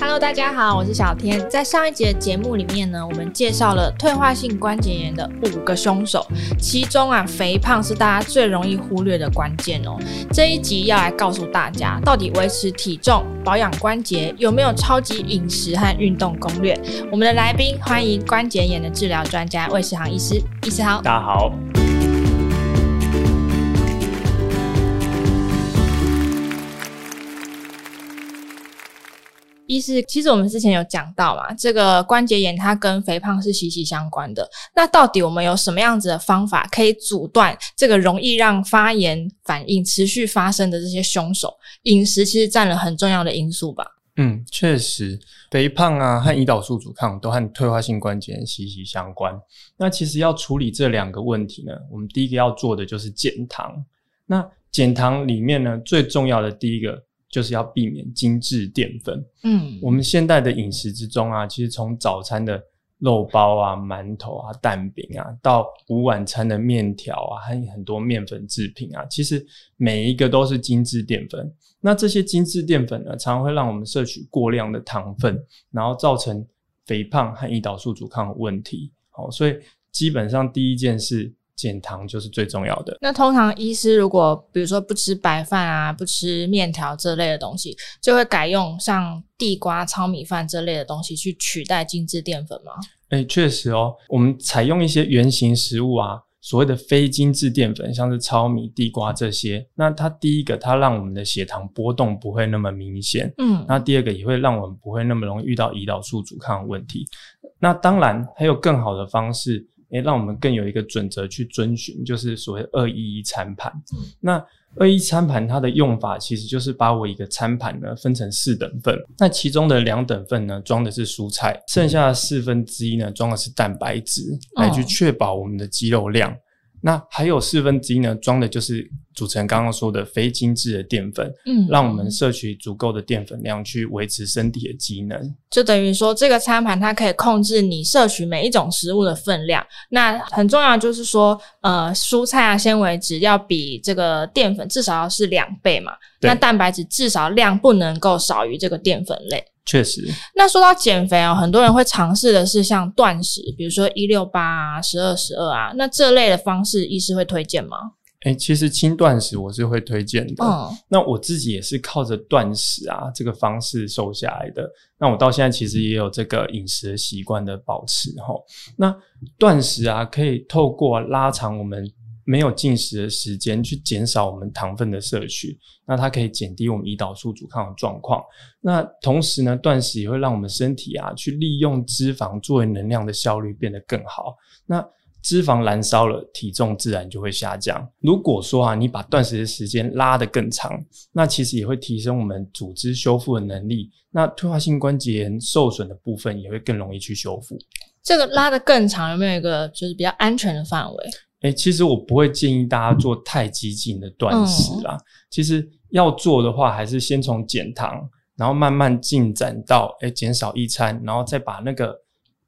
Hello，大家好，我是小天。在上一集的节目里面呢，我们介绍了退化性关节炎的五个凶手，其中啊，肥胖是大家最容易忽略的关键哦。这一集要来告诉大家，到底维持体重、保养关节有没有超级饮食和运动攻略？我们的来宾欢迎关节炎的治疗专家魏世航医师，医师好，大家好。一是，其实我们之前有讲到嘛，这个关节炎它跟肥胖是息息相关的。那到底我们有什么样子的方法可以阻断这个容易让发炎反应持续发生的这些凶手？饮食其实占了很重要的因素吧？嗯，确实，肥胖啊和胰岛素阻抗都和退化性关节炎息息相关。那其实要处理这两个问题呢，我们第一个要做的就是减糖。那减糖里面呢，最重要的第一个。就是要避免精致淀粉。嗯，我们现代的饮食之中啊，其实从早餐的肉包啊、馒头啊、蛋饼啊，到午晚餐的面条啊，还有很多面粉制品啊，其实每一个都是精致淀粉。那这些精致淀粉呢，常常会让我们摄取过量的糖分，然后造成肥胖和胰岛素阻抗的问题。好，所以基本上第一件事。减糖就是最重要的。那通常医师如果比如说不吃白饭啊，不吃面条这类的东西，就会改用像地瓜、糙米饭这类的东西去取代精致淀粉吗？诶，确实哦，我们采用一些原型食物啊，所谓的非精致淀粉，像是糙米、地瓜这些。那它第一个，它让我们的血糖波动不会那么明显。嗯。那第二个，也会让我们不会那么容易遇到胰岛素阻抗的问题。那当然还有更好的方式。诶，让我们更有一个准则去遵循，就是所谓二一一餐盘。嗯、那二一餐盘它的用法其实就是把我一个餐盘呢分成四等份，那其中的两等份呢装的是蔬菜，剩下的四分之一呢装的是蛋白质，来去确保我们的肌肉量。哦那还有四分之一呢，装的就是主持人刚刚说的非精致的淀粉，嗯，让我们摄取足够的淀粉量去维持身体的机能。就等于说，这个餐盘它可以控制你摄取每一种食物的分量。那很重要就是说，呃，蔬菜啊，纤维质要比这个淀粉至少要是两倍嘛。那蛋白质至少量不能够少于这个淀粉类。确实，那说到减肥哦，很多人会尝试的是像断食，比如说一六八啊、十二十二啊，那这类的方式，医师会推荐吗？诶，其实轻断食我是会推荐的。嗯，那我自己也是靠着断食啊这个方式瘦下来的。那我到现在其实也有这个饮食的习惯的保持哈。那断食啊，可以透过拉长我们。没有进食的时间，去减少我们糖分的摄取，那它可以减低我们胰岛素阻抗的状况。那同时呢，断食也会让我们身体啊，去利用脂肪作为能量的效率变得更好。那脂肪燃烧了，体重自然就会下降。如果说啊，你把断食的时间拉得更长，那其实也会提升我们组织修复的能力。那退化性关节炎受损的部分也会更容易去修复。这个拉得更长，有没有一个就是比较安全的范围？诶，其实我不会建议大家做太激进的断食啦。嗯、其实要做的话，还是先从减糖，然后慢慢进展到诶减少一餐，然后再把那个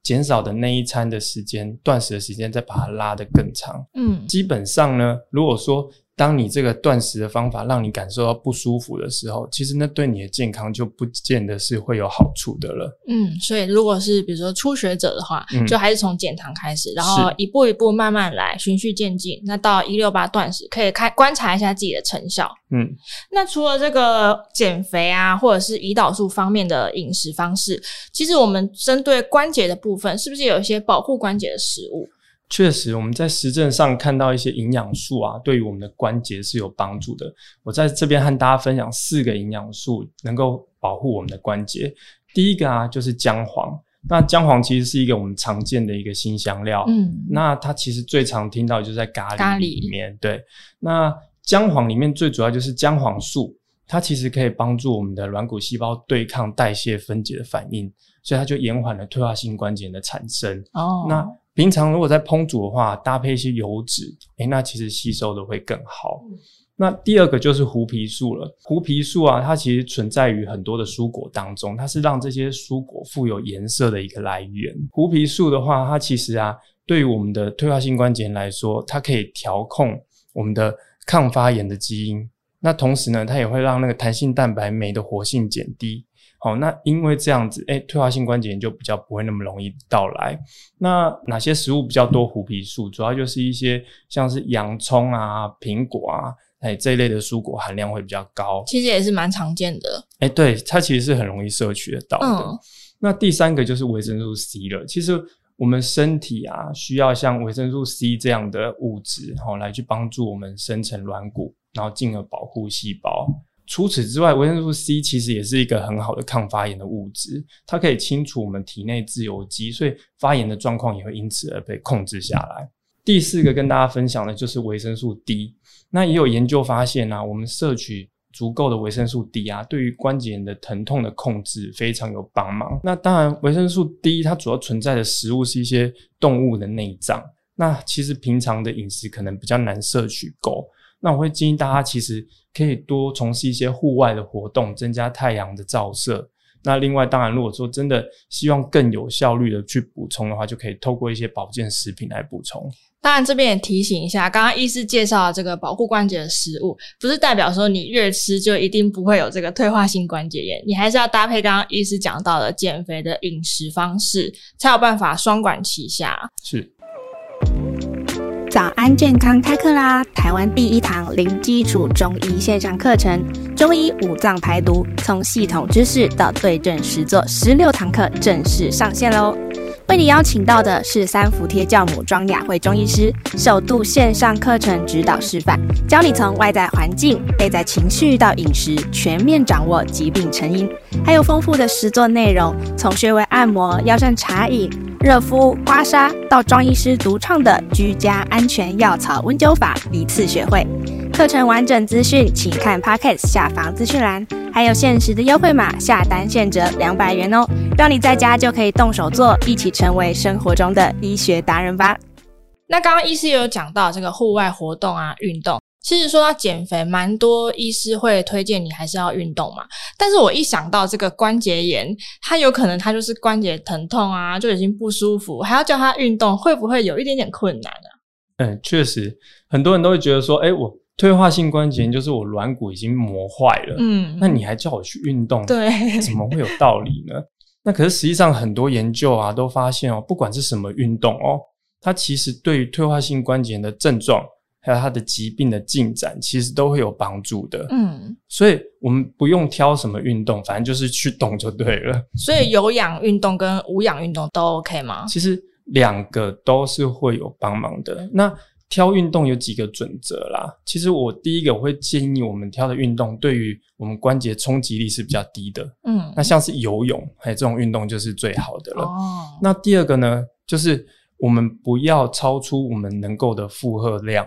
减少的那一餐的时间，断食的时间，再把它拉得更长。嗯，基本上呢，如果说当你这个断食的方法让你感受到不舒服的时候，其实那对你的健康就不见得是会有好处的了。嗯，所以如果是比如说初学者的话，嗯、就还是从减糖开始，然后一步一步慢慢来，循序渐进。那到一六八断食，可以看观察一下自己的成效。嗯，那除了这个减肥啊，或者是胰岛素方面的饮食方式，其实我们针对关节的部分，是不是有一些保护关节的食物？确实，我们在实证上看到一些营养素啊，对于我们的关节是有帮助的。我在这边和大家分享四个营养素，能够保护我们的关节。第一个啊，就是姜黄。那姜黄其实是一个我们常见的一个新香料，嗯，那它其实最常听到就是在咖喱里面。对，那姜黄里面最主要就是姜黄素，它其实可以帮助我们的软骨细胞对抗代谢分解的反应，所以它就延缓了退化性关节炎的产生。哦，那。平常如果在烹煮的话，搭配一些油脂，诶，那其实吸收的会更好。那第二个就是胡皮素了。胡皮素啊，它其实存在于很多的蔬果当中，它是让这些蔬果富有颜色的一个来源。胡皮素的话，它其实啊，对于我们的退化性关节炎来说，它可以调控我们的抗发炎的基因，那同时呢，它也会让那个弹性蛋白酶的活性减低。好，那因为这样子，哎，退化性关节炎就比较不会那么容易到来。那哪些食物比较多胡皮素？主要就是一些像是洋葱啊、苹果啊，哎这一类的蔬果含量会比较高。其实也是蛮常见的。哎，对，它其实是很容易摄取得到的。嗯。那第三个就是维生素 C 了。其实我们身体啊，需要像维生素 C 这样的物质，好来去帮助我们生成软骨，然后进而保护细胞。除此之外，维生素 C 其实也是一个很好的抗发炎的物质，它可以清除我们体内自由基，所以发炎的状况也会因此而被控制下来。第四个跟大家分享的就是维生素 D。那也有研究发现啊，我们摄取足够的维生素 D 啊，对于关节炎的疼痛的控制非常有帮忙。那当然，维生素 D 它主要存在的食物是一些动物的内脏，那其实平常的饮食可能比较难摄取够。那我会建议大家，其实可以多从事一些户外的活动，增加太阳的照射。那另外，当然，如果说真的希望更有效率的去补充的话，就可以透过一些保健食品来补充。当然，这边也提醒一下，刚刚医师介绍的这个保护关节的食物，不是代表说你越吃就一定不会有这个退化性关节炎，你还是要搭配刚刚医师讲到的减肥的饮食方式，才有办法双管齐下。是。早安健康开课啦！台湾第一堂零基础中医线上课程，中医五脏排毒，从系统知识到对症实做，十六堂课正式上线喽！为你邀请到的是三伏贴教母庄雅慧中医师，首度线上课程指导示范，教你从外在环境、内在情绪到饮食，全面掌握疾病成因，还有丰富的实作内容，从穴位按摩、药膳茶饮、热敷、刮痧，到庄医师独创的居家安全药草温灸法，一次学会。课程完整资讯，请看 Podcast 下方资讯栏，还有限时的优惠码，下单现折两百元哦，让你在家就可以动手做，一起成为生活中的医学达人吧。那刚刚医师也有讲到这个户外活动啊，运动，其实说到减肥，蛮多医师会推荐你还是要运动嘛。但是我一想到这个关节炎，它有可能它就是关节疼痛啊，就已经不舒服，还要叫他运动，会不会有一点点困难呢？嗯，确实，很多人都会觉得说，哎，我。退化性关节炎就是我软骨已经磨坏了，嗯，那你还叫我去运动，对，怎么会有道理呢？那可是实际上很多研究啊都发现哦，不管是什么运动哦，它其实对于退化性关节炎的症状还有它的疾病的进展，其实都会有帮助的，嗯，所以我们不用挑什么运动，反正就是去动就对了。所以有氧运动跟无氧运动都 OK 吗？其实两个都是会有帮忙的。那挑运动有几个准则啦。其实我第一个我会建议我们挑的运动，对于我们关节冲击力是比较低的。嗯，那像是游泳，还有这种运动就是最好的了。哦，那第二个呢，就是我们不要超出我们能够的负荷量。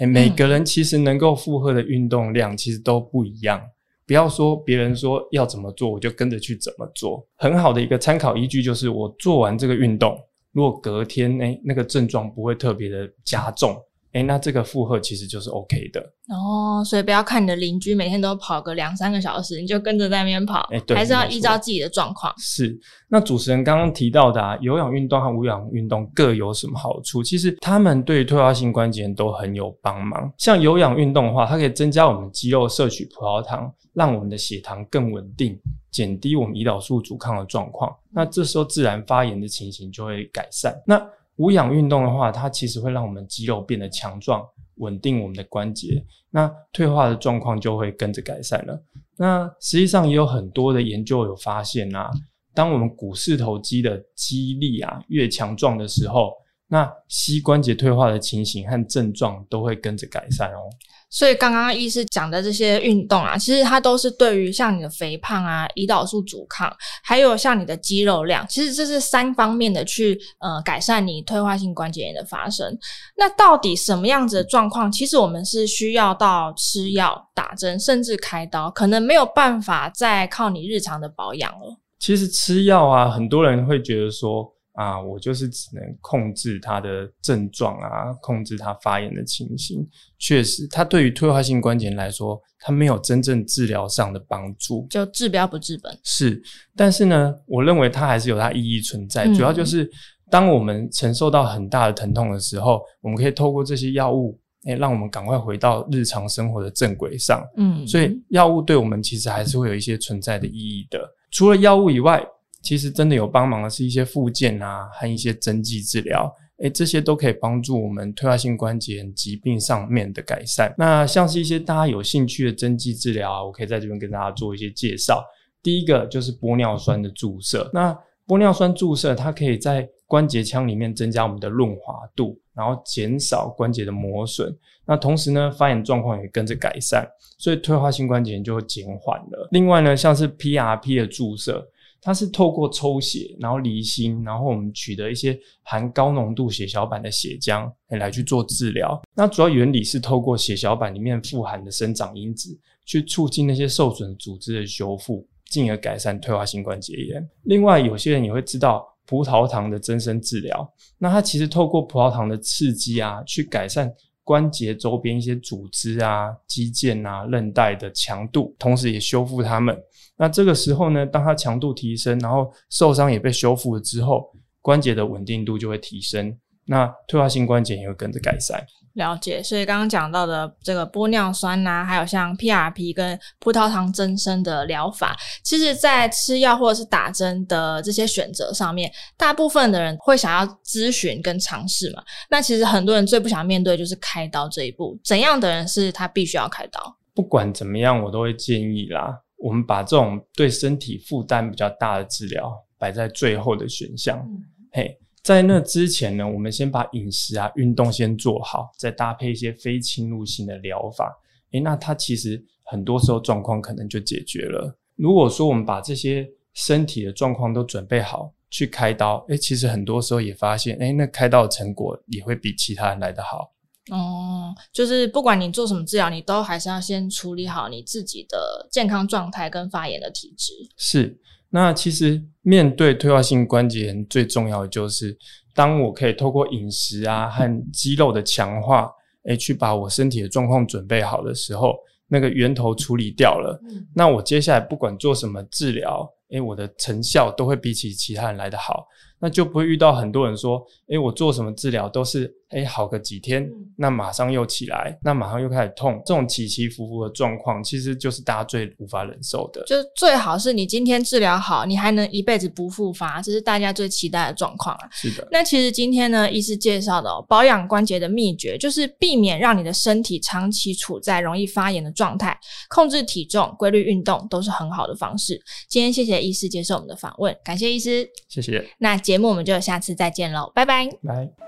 欸，每个人其实能够负荷的运动量其实都不一样。不要说别人说要怎么做，我就跟着去怎么做。很好的一个参考依据就是我做完这个运动。如果隔天哎、那个症状不会特别的加重，诶、欸、那这个负荷其实就是 OK 的哦。所以不要看你的邻居每天都跑个两三个小时，你就跟着在那边跑，还是要依照自己的状况。是。那主持人刚刚提到的啊，有氧运动和无氧运动各有什么好处？其实他们对退化性关节炎都很有帮忙。像有氧运动的话，它可以增加我们肌肉摄取葡萄糖，让我们的血糖更稳定。减低我们胰岛素阻抗的状况，那这时候自然发炎的情形就会改善。那无氧运动的话，它其实会让我们肌肉变得强壮，稳定我们的关节，那退化的状况就会跟着改善了。那实际上也有很多的研究有发现啊，当我们股四头肌的肌力啊越强壮的时候，那膝关节退化的情形和症状都会跟着改善哦。所以刚刚医师讲的这些运动啊，其实它都是对于像你的肥胖啊、胰岛素阻抗，还有像你的肌肉量，其实这是三方面的去呃改善你退化性关节炎的发生。那到底什么样子的状况，其实我们是需要到吃药、打针，甚至开刀，可能没有办法再靠你日常的保养了。其实吃药啊，很多人会觉得说。啊，我就是只能控制他的症状啊，控制他发炎的情形。确实，它对于退化性关节炎来说，它没有真正治疗上的帮助，就治标不治本。是，但是呢，我认为它还是有它意义存在。嗯、主要就是当我们承受到很大的疼痛的时候，我们可以透过这些药物哎，让我们赶快回到日常生活的正轨上。嗯，所以药物对我们其实还是会有一些存在的意义的。除了药物以外，其实真的有帮忙的是一些复健啊，和一些针剂治疗。诶，这些都可以帮助我们退化性关节炎疾病上面的改善。那像是一些大家有兴趣的针剂治疗啊，我可以在这边跟大家做一些介绍。第一个就是玻尿酸的注射。那玻尿酸注射它可以在关节腔里面增加我们的润滑度，然后减少关节的磨损。那同时呢，发炎状况也跟着改善，所以退化性关节炎就会减缓了。另外呢，像是 PRP 的注射。它是透过抽血，然后离心，然后我们取得一些含高浓度血小板的血浆，来去做治疗。那主要原理是透过血小板里面富含的生长因子，去促进那些受损组织的修复，进而改善退化性关节炎。另外，有些人也会知道葡萄糖的增生治疗，那它其实透过葡萄糖的刺激啊，去改善关节周边一些组织啊、肌腱啊、韧带的强度，同时也修复它们。那这个时候呢，当它强度提升，然后受伤也被修复了之后，关节的稳定度就会提升，那退化性关节也会跟着改善。了解，所以刚刚讲到的这个玻尿酸呐、啊，还有像 PRP 跟葡萄糖增生的疗法，其实在吃药或者是打针的这些选择上面，大部分的人会想要咨询跟尝试嘛。那其实很多人最不想面对就是开刀这一步，怎样的人是他必须要开刀？不管怎么样，我都会建议啦。我们把这种对身体负担比较大的治疗摆在最后的选项。嗯、嘿，在那之前呢，我们先把饮食啊、运动先做好，再搭配一些非侵入性的疗法。诶，那它其实很多时候状况可能就解决了。如果说我们把这些身体的状况都准备好去开刀，诶，其实很多时候也发现，诶，那开刀的成果也会比其他人来得好。哦，就是不管你做什么治疗，你都还是要先处理好你自己的健康状态跟发炎的体质。是，那其实面对退化性关节炎最重要的就是，当我可以透过饮食啊和肌肉的强化，诶，去把我身体的状况准备好的时候，那个源头处理掉了，嗯，那我接下来不管做什么治疗，诶，我的成效都会比起其他人来得好。那就不会遇到很多人说，诶，我做什么治疗都是，诶，好个几天，那马上又起来，那马上又开始痛，这种起起伏伏的状况，其实就是大家最无法忍受的。就最好是你今天治疗好，你还能一辈子不复发，这是大家最期待的状况啊。是的。那其实今天呢，医师介绍的哦，保养关节的秘诀，就是避免让你的身体长期处在容易发炎的状态，控制体重，规律运动，都是很好的方式。今天谢谢医师接受我们的访问，感谢医师，谢谢。那。节目我们就下次再见喽，拜拜。拜。